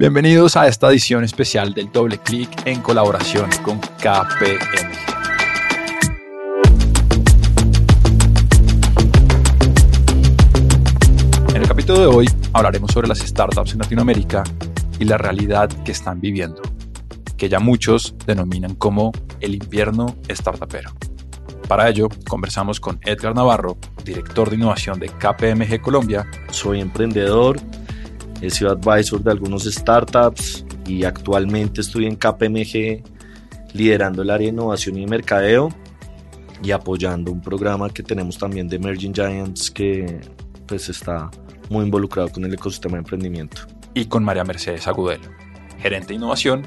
Bienvenidos a esta edición especial del Doble Clic en colaboración con KPMG. En el capítulo de hoy hablaremos sobre las startups en Latinoamérica y la realidad que están viviendo, que ya muchos denominan como el invierno startupero. Para ello, conversamos con Edgar Navarro, director de innovación de KPMG Colombia. Soy emprendedor, He sido advisor de algunos startups y actualmente estoy en KPMG liderando el área de innovación y mercadeo y apoyando un programa que tenemos también de Emerging Giants que pues está muy involucrado con el ecosistema de emprendimiento. Y con María Mercedes Agudelo, gerente de innovación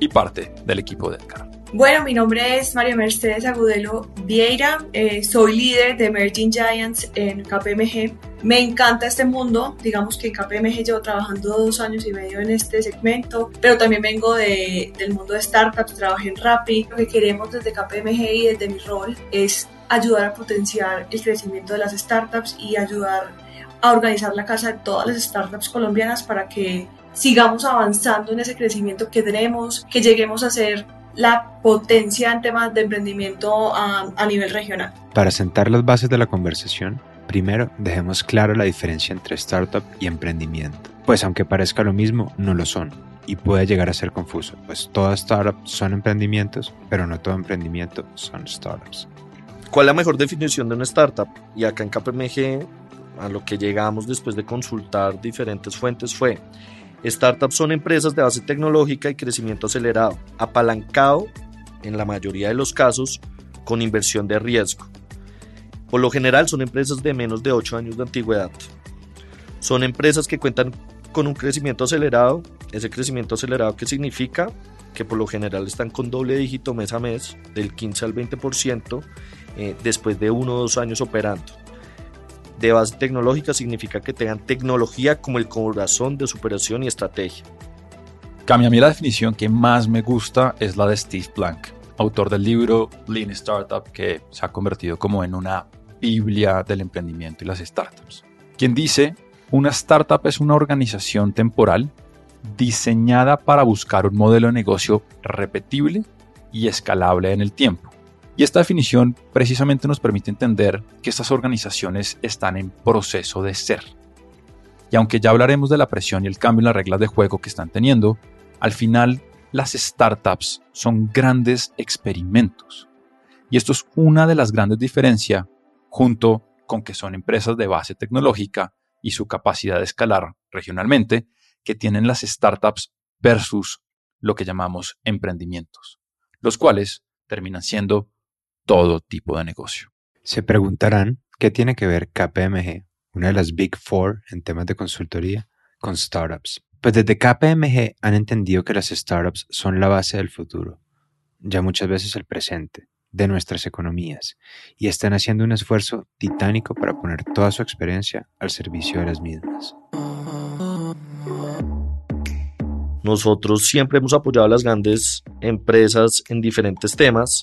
y parte del equipo de Edgar. Bueno, mi nombre es María Mercedes Agudelo Vieira, eh, soy líder de Emerging Giants en KPMG. Me encanta este mundo, digamos que en KPMG llevo trabajando dos años y medio en este segmento, pero también vengo de, del mundo de startups, trabajé en Rappi. Lo que queremos desde KPMG y desde mi rol es ayudar a potenciar el crecimiento de las startups y ayudar a organizar la casa de todas las startups colombianas para que sigamos avanzando en ese crecimiento que tenemos, que lleguemos a ser la potencia en temas de emprendimiento a, a, nivel regional. Para sentar las bases de la conversación, primero dejemos clara la diferencia entre startup y emprendimiento. Pues aunque parezca lo mismo, no lo son y puede llegar a ser confuso, pues todas startups son emprendimientos, pero no todo emprendimiento son startups. ¿Cuál es la mejor definición de una startup? Y acá en KPMG, a lo que llegamos después de consultar diferentes fuentes fue Startups son empresas de base tecnológica y crecimiento acelerado, apalancado en la mayoría de los casos con inversión de riesgo. Por lo general son empresas de menos de 8 años de antigüedad. Son empresas que cuentan con un crecimiento acelerado. Ese crecimiento acelerado que significa que por lo general están con doble dígito mes a mes, del 15 al 20%, eh, después de uno o dos años operando de base tecnológica significa que tengan tecnología como el corazón de superación y estrategia. Cami, a la definición que más me gusta es la de Steve Blank, autor del libro Lean Startup, que se ha convertido como en una biblia del emprendimiento y las startups. Quien dice, una startup es una organización temporal diseñada para buscar un modelo de negocio repetible y escalable en el tiempo y esta definición precisamente nos permite entender que estas organizaciones están en proceso de ser. Y aunque ya hablaremos de la presión y el cambio en las reglas de juego que están teniendo, al final las startups son grandes experimentos. Y esto es una de las grandes diferencias junto con que son empresas de base tecnológica y su capacidad de escalar regionalmente que tienen las startups versus lo que llamamos emprendimientos, los cuales terminan siendo todo tipo de negocio. Se preguntarán qué tiene que ver KPMG, una de las Big Four en temas de consultoría, con startups. Pues desde KPMG han entendido que las startups son la base del futuro, ya muchas veces el presente, de nuestras economías, y están haciendo un esfuerzo titánico para poner toda su experiencia al servicio de las mismas. Nosotros siempre hemos apoyado a las grandes empresas en diferentes temas,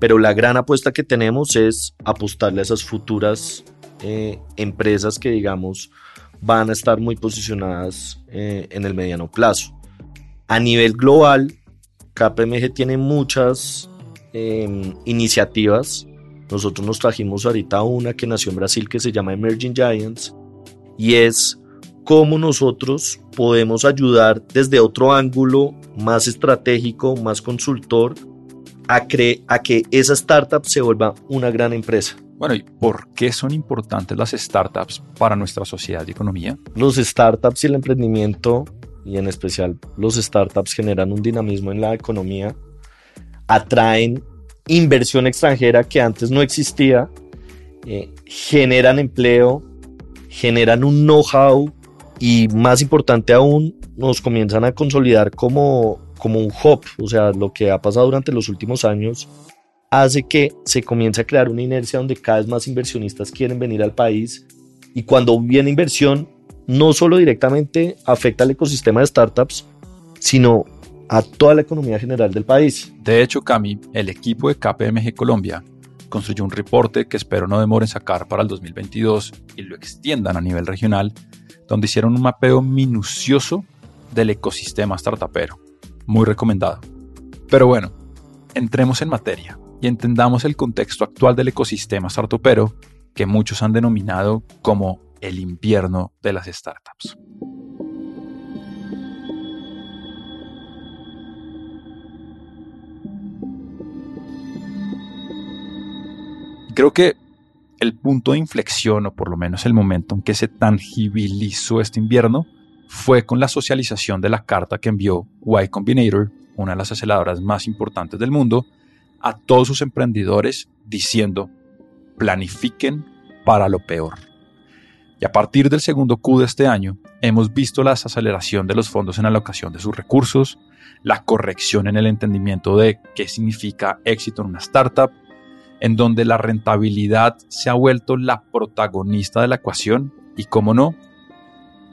pero la gran apuesta que tenemos es apostarle a esas futuras eh, empresas que digamos van a estar muy posicionadas eh, en el mediano plazo. A nivel global, KPMG tiene muchas em, iniciativas. Nosotros nos trajimos ahorita una que nació en Brasil que se llama Emerging Giants y es cómo nosotros podemos ayudar desde otro ángulo más estratégico, más consultor, a, a que esa startup se vuelva una gran empresa. Bueno, ¿y por qué son importantes las startups para nuestra sociedad y economía? Los startups y el emprendimiento, y en especial los startups, generan un dinamismo en la economía, atraen inversión extranjera que antes no existía, eh, generan empleo, generan un know-how y más importante aún, nos comienzan a consolidar como, como un hub, o sea, lo que ha pasado durante los últimos años hace que se comience a crear una inercia donde cada vez más inversionistas quieren venir al país y cuando viene inversión no solo directamente afecta al ecosistema de startups, sino a toda la economía general del país. De hecho, Cami, el equipo de KPMG Colombia construyó un reporte que espero no demoren sacar para el 2022 y lo extiendan a nivel regional donde hicieron un mapeo minucioso del ecosistema startupero. Muy recomendado. Pero bueno, entremos en materia y entendamos el contexto actual del ecosistema startupero que muchos han denominado como el invierno de las startups. Creo que el punto de inflexión, o por lo menos el momento en que se tangibilizó este invierno, fue con la socialización de la carta que envió Y Combinator, una de las aceleradoras más importantes del mundo, a todos sus emprendedores diciendo, planifiquen para lo peor. Y a partir del segundo Q de este año, hemos visto la desaceleración de los fondos en alocación de sus recursos, la corrección en el entendimiento de qué significa éxito en una startup, en donde la rentabilidad se ha vuelto la protagonista de la ecuación y, como no,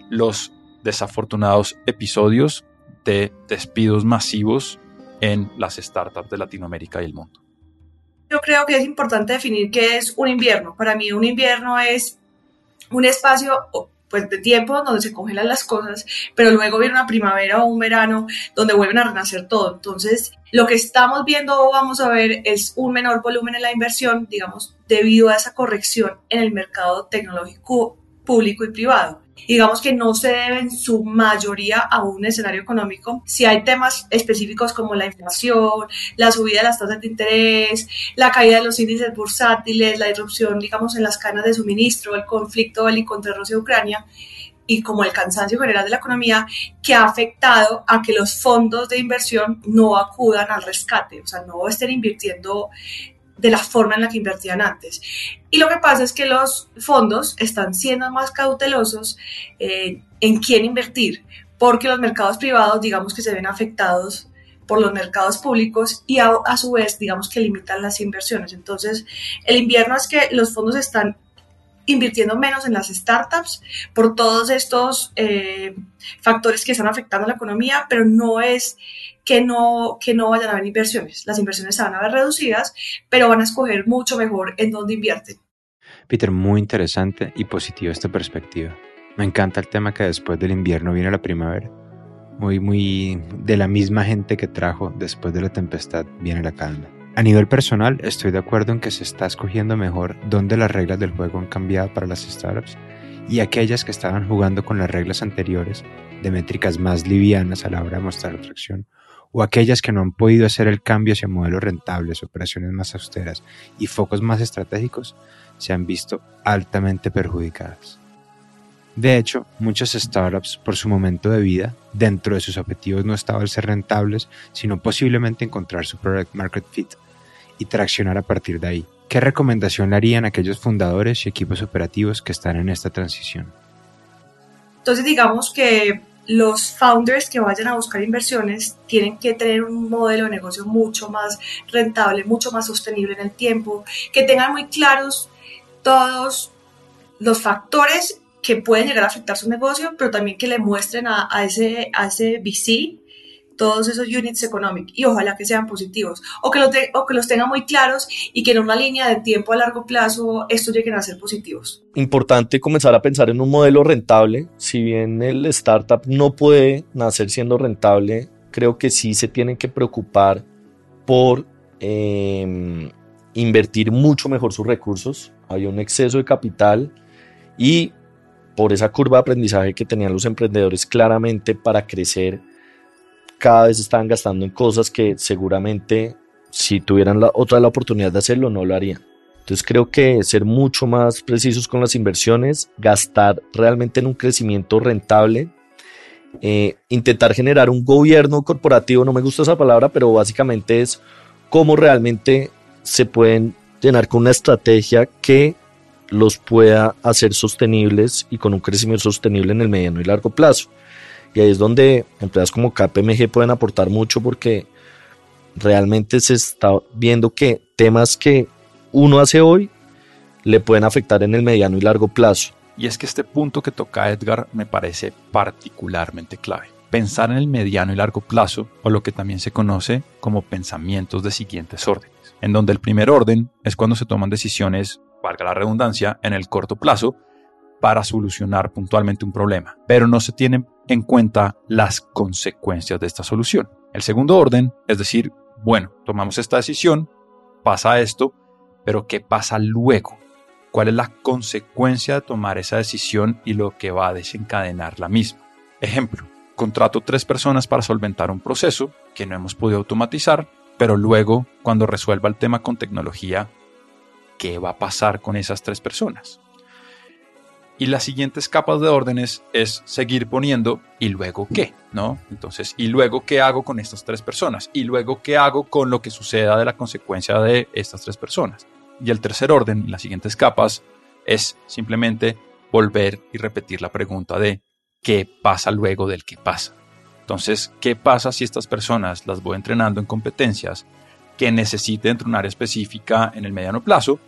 los desafortunados episodios de despidos masivos en las startups de Latinoamérica y el mundo. Yo creo que es importante definir qué es un invierno. Para mí un invierno es un espacio pues, de tiempo donde se congelan las cosas, pero luego viene una primavera o un verano donde vuelven a renacer todo. Entonces, lo que estamos viendo o vamos a ver es un menor volumen en la inversión, digamos, debido a esa corrección en el mercado tecnológico público y privado digamos que no se debe en su mayoría a un escenario económico. Si hay temas específicos como la inflación, la subida de las tasas de interés, la caída de los índices bursátiles, la disrupción, digamos, en las cadenas de suministro, el conflicto bélico entre Rusia y Ucrania, y como el cansancio general de la economía que ha afectado a que los fondos de inversión no acudan al rescate, o sea, no estén invirtiendo de la forma en la que invertían antes. Y lo que pasa es que los fondos están siendo más cautelosos eh, en quién invertir, porque los mercados privados, digamos que se ven afectados por los mercados públicos y a, su vez, digamos que limitan las inversiones. Entonces, el invierno es que los fondos están invirtiendo menos en las startups por todos estos eh, factores que están afectando la economía, pero no es que no, que no vayan a haber inversiones. Las inversiones se van a ver reducidas, pero van a escoger mucho mejor en dónde invierten. Peter, muy interesante y positiva esta perspectiva. Me encanta el tema que después del invierno viene la primavera. Muy, muy de la misma gente que trajo después de la tempestad viene la calma. A nivel personal, estoy de acuerdo en que se está escogiendo mejor dónde las reglas del juego han cambiado para las startups y aquellas que estaban jugando con las reglas anteriores de métricas más livianas a la hora de mostrar atracción o aquellas que no han podido hacer el cambio hacia modelos rentables, operaciones más austeras y focos más estratégicos, se han visto altamente perjudicadas. De hecho, muchas startups por su momento de vida, dentro de sus objetivos no estaba ser rentables, sino posiblemente encontrar su product market fit y traccionar a partir de ahí. ¿Qué recomendación le harían a aquellos fundadores y equipos operativos que están en esta transición? Entonces digamos que los founders que vayan a buscar inversiones tienen que tener un modelo de negocio mucho más rentable, mucho más sostenible en el tiempo, que tengan muy claros todos los factores que pueden llegar a afectar su negocio, pero también que le muestren a, ese, a ese VC todos esos units económicos y ojalá que sean positivos o que, los o que los tengan muy claros y que en una línea de tiempo a largo plazo estos lleguen a ser positivos. Importante comenzar a pensar en un modelo rentable. Si bien el startup no puede nacer siendo rentable, creo que sí se tienen que preocupar por em, invertir mucho mejor sus recursos. Hay un exceso de capital y por esa curva de aprendizaje que tenían los emprendedores claramente para crecer, cada vez estaban gastando en cosas que seguramente si tuvieran la, otra la oportunidad de hacerlo no lo harían. Entonces creo que ser mucho más precisos con las inversiones, gastar realmente en un crecimiento rentable, eh, intentar generar un gobierno corporativo, no me gusta esa palabra, pero básicamente es cómo realmente se pueden llenar con una estrategia que los pueda hacer sostenibles y con un crecimiento sostenible en el mediano y largo plazo. Y ahí es donde empresas como KPMG pueden aportar mucho porque realmente se está viendo que temas que uno hace hoy le pueden afectar en el mediano y largo plazo. Y es que este punto que toca Edgar me parece particularmente clave. Pensar en el mediano y largo plazo, o lo que también se conoce como pensamientos de siguientes órdenes, en donde el primer orden es cuando se toman decisiones valga la redundancia, en el corto plazo, para solucionar puntualmente un problema, pero no se tienen en cuenta las consecuencias de esta solución. El segundo orden es decir, bueno, tomamos esta decisión, pasa esto, pero ¿qué pasa luego? ¿Cuál es la consecuencia de tomar esa decisión y lo que va a desencadenar la misma? Ejemplo, contrato tres personas para solventar un proceso que no hemos podido automatizar, pero luego, cuando resuelva el tema con tecnología, ¿qué va a pasar con esas tres personas? Y las siguientes capas de órdenes es seguir poniendo y luego qué, ¿no? Entonces, y luego qué hago con estas tres personas y luego qué hago con lo que suceda de la consecuencia de estas tres personas. Y el tercer orden, las siguientes capas, es simplemente volver y repetir la pregunta de qué pasa luego del qué pasa. Entonces, ¿qué pasa si estas personas las voy entrenando en competencias que necesiten área específica en el mediano plazo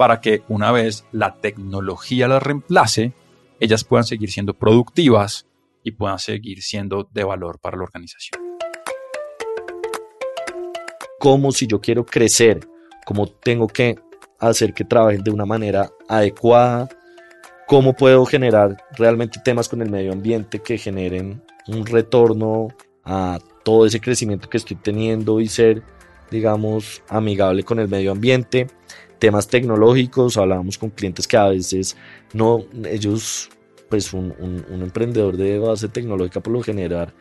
para que una vez la tecnología las reemplace, ellas puedan seguir siendo productivas y puedan seguir siendo de valor para la organización. Como si yo quiero crecer, cómo tengo que hacer que trabajen de una manera adecuada, cómo puedo generar realmente temas con el medio ambiente que generen un retorno a todo ese crecimiento que estoy teniendo y ser, digamos, amigable con el medio ambiente temas tecnológicos, hablábamos con clientes que a veces no, ellos, pues un, un, emprendedor de base tecnológica por lo general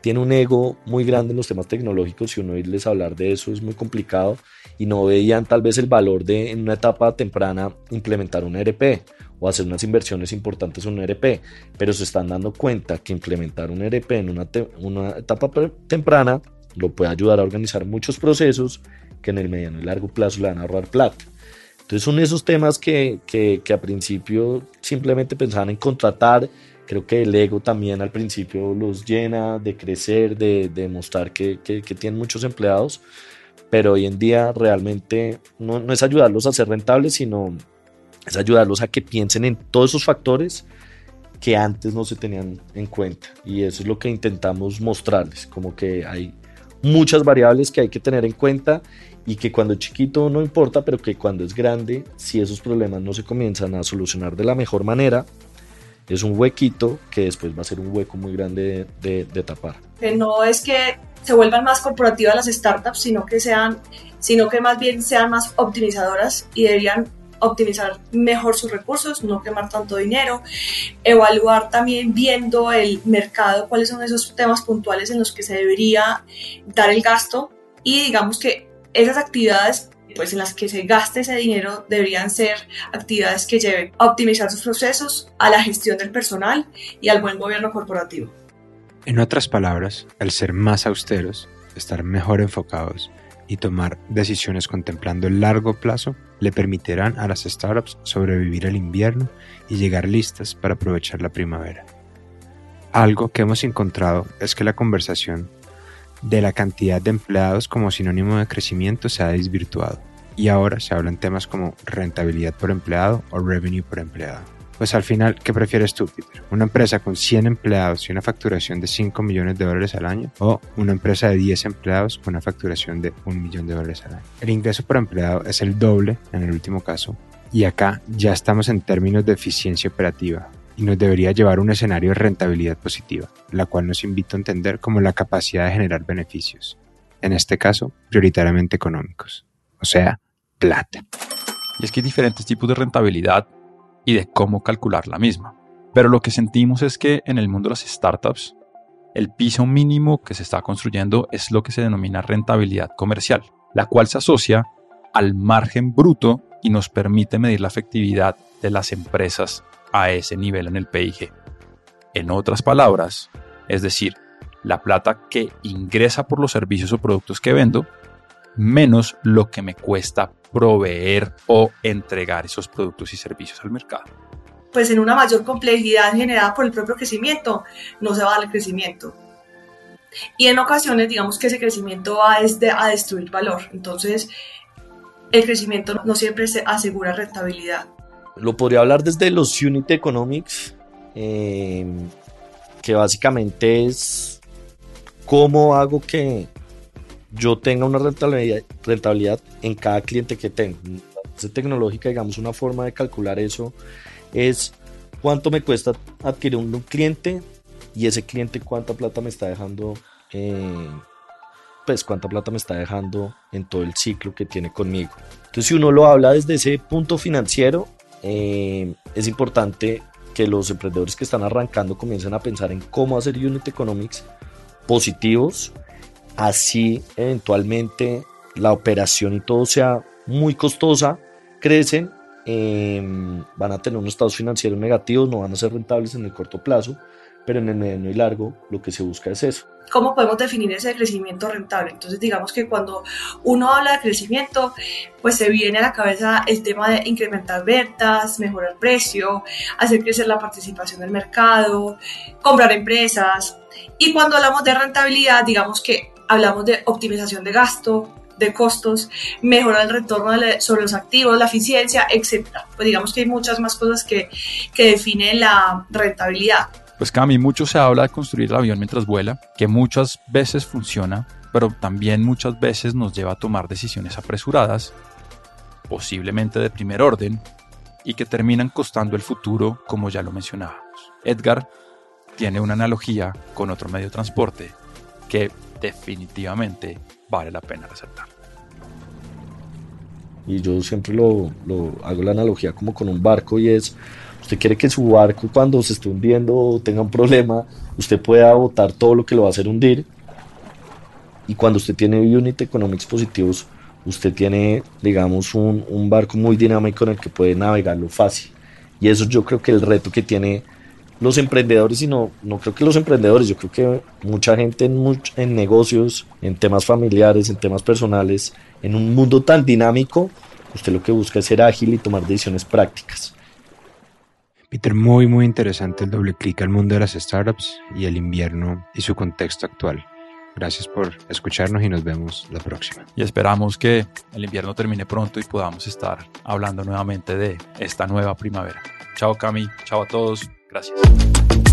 tiene un ego muy grande en los temas tecnológicos y uno irles a hablar de eso es muy complicado y no veían tal vez el valor de en una etapa temprana implementar un ERP o hacer unas inversiones importantes en un ERP, pero se están dando cuenta que implementar un ERP en una, una etapa temprana lo puede ayudar a organizar muchos procesos que en el mediano y largo plazo le van a ahorrar plata. Entonces son esos temas que, que, que, a principio simplemente pensaban en contratar. Creo que el ego también al principio los llena de crecer, de, de mostrar que, que, tienen muchos empleados, pero hoy en día realmente no, no, es ayudarlos a ser rentables, sino es ayudarlos a que piensen en todos esos factores que antes no se tenían en cuenta. Y eso es lo que intentamos mostrarles, como que hay muchas variables que hay que tener en cuenta y que cuando es chiquito no importa, pero que cuando es grande, si esos problemas no se comienzan a solucionar de la mejor manera, es un huequito que después va a ser un hueco muy grande de, de, tapar. Que no es que se vuelvan más corporativas las startups, sino que sean, sino que más bien sean más optimizadoras y deberían optimizar mejor sus recursos, no quemar tanto dinero, evaluar también viendo el mercado, cuáles son esos temas puntuales en los que se debería dar el gasto y digamos que esas actividades pues en las que se gaste ese dinero deberían ser actividades que lleven a optimizar sus procesos, a la gestión del personal y al buen gobierno corporativo. En otras palabras, al ser más austeros, estar mejor enfocados y tomar decisiones contemplando el largo plazo le permitirán a las startups sobrevivir el invierno y llegar listas para aprovechar la primavera. Algo que hemos encontrado es que la conversación de la cantidad de empleados como sinónimo de crecimiento se ha desvirtuado y ahora se hablan temas como rentabilidad por empleado o revenue por empleado. Pues al final, ¿qué prefieres tú, Peter? ¿Una empresa con 100 empleados y una facturación de 5 millones de dólares al año? ¿O una empresa de 10 empleados con una facturación de 1 millón de dólares al año? El ingreso por empleado es el doble en el último caso. Y acá ya estamos en términos de eficiencia operativa, y nos debería llevar a un escenario de rentabilidad positiva, la cual nos invita a entender como la capacidad de generar beneficios, en este caso prioritariamente económicos, o sea, plata. Y es que hay diferentes tipos de rentabilidad y de cómo calcular la misma. Pero lo que sentimos es que en el mundo de las startups, el piso mínimo que se está construyendo es lo que se denomina rentabilidad comercial, la cual se asocia al margen bruto y nos permite medir la efectividad de las empresas a ese nivel en el PIG. En otras palabras, es decir, la plata que ingresa por los servicios o productos que vendo, menos lo que me cuesta proveer o entregar esos productos y servicios al mercado. Pues en una mayor complejidad generada por el propio crecimiento, no se va a dar el crecimiento. Y en ocasiones, digamos que ese crecimiento va a destruir valor. Entonces, el crecimiento no siempre se asegura rentabilidad. Lo podría hablar desde los Unit Economics, eh, que básicamente es cómo hago que yo tenga una rentabilidad, en cada cliente que tengo. La tecnológica, digamos, una forma de calcular eso es cuánto me cuesta adquirir un cliente y ese cliente cuánta plata me está dejando, eh, pues cuánta plata me está dejando en todo el ciclo que tiene conmigo. Entonces si uno lo habla desde ese punto financiero, eh, es importante que los emprendedores que están arrancando comiencen a pensar en cómo hacer unit economics positivos, así eventualmente la operación y todo sea muy costosa, crecen, em, van a tener unos estados financieros negativos, no van a ser rentables en el corto plazo, pero en el mediano y largo lo que se busca es eso. ¿Cómo podemos definir ese crecimiento rentable? Entonces, digamos que cuando uno habla de crecimiento, pues se viene a la cabeza el tema de incrementar ventas, mejorar precio, hacer crecer la participación del mercado, comprar empresas. Y cuando hablamos de rentabilidad, digamos que hablamos de optimización de gasto, de costos, mejorar el retorno sobre los activos, la eficiencia, etc. Pues digamos que hay muchas más cosas que, que definen la rentabilidad. Pues Cami, mucho se habla de construir el avión mientras vuela, que muchas veces funciona, pero también muchas veces nos lleva a tomar decisiones apresuradas, posiblemente de primer orden, y que terminan costando el futuro, como ya lo mencionábamos. Edgar tiene una analogía con otro medio de transporte que definitivamente vale la pena resaltar. Y yo siempre lo, hago la analogía como con un barco y es Usted quiere que su barco cuando se esté hundiendo o tenga un problema, usted pueda botar todo lo que lo va a hacer hundir. Y cuando usted tiene unit economics positivos, usted tiene, digamos, un, un barco muy dinámico en el que puede navegarlo fácil. Y eso yo creo que el reto que tiene los emprendedores, y no, no creo que los emprendedores, yo creo que mucha gente en, en negocios, en temas familiares, en temas personales, en un mundo tan dinámico, usted lo que busca es ser ágil y tomar decisiones prácticas. Peter, muy muy interesante el doble clic al mundo de las startups y el invierno y su contexto actual. Gracias por escucharnos y nos vemos la próxima. Y esperamos que el invierno termine pronto y podamos estar hablando nuevamente de esta nueva primavera. Chao Cami, chao a todos, gracias.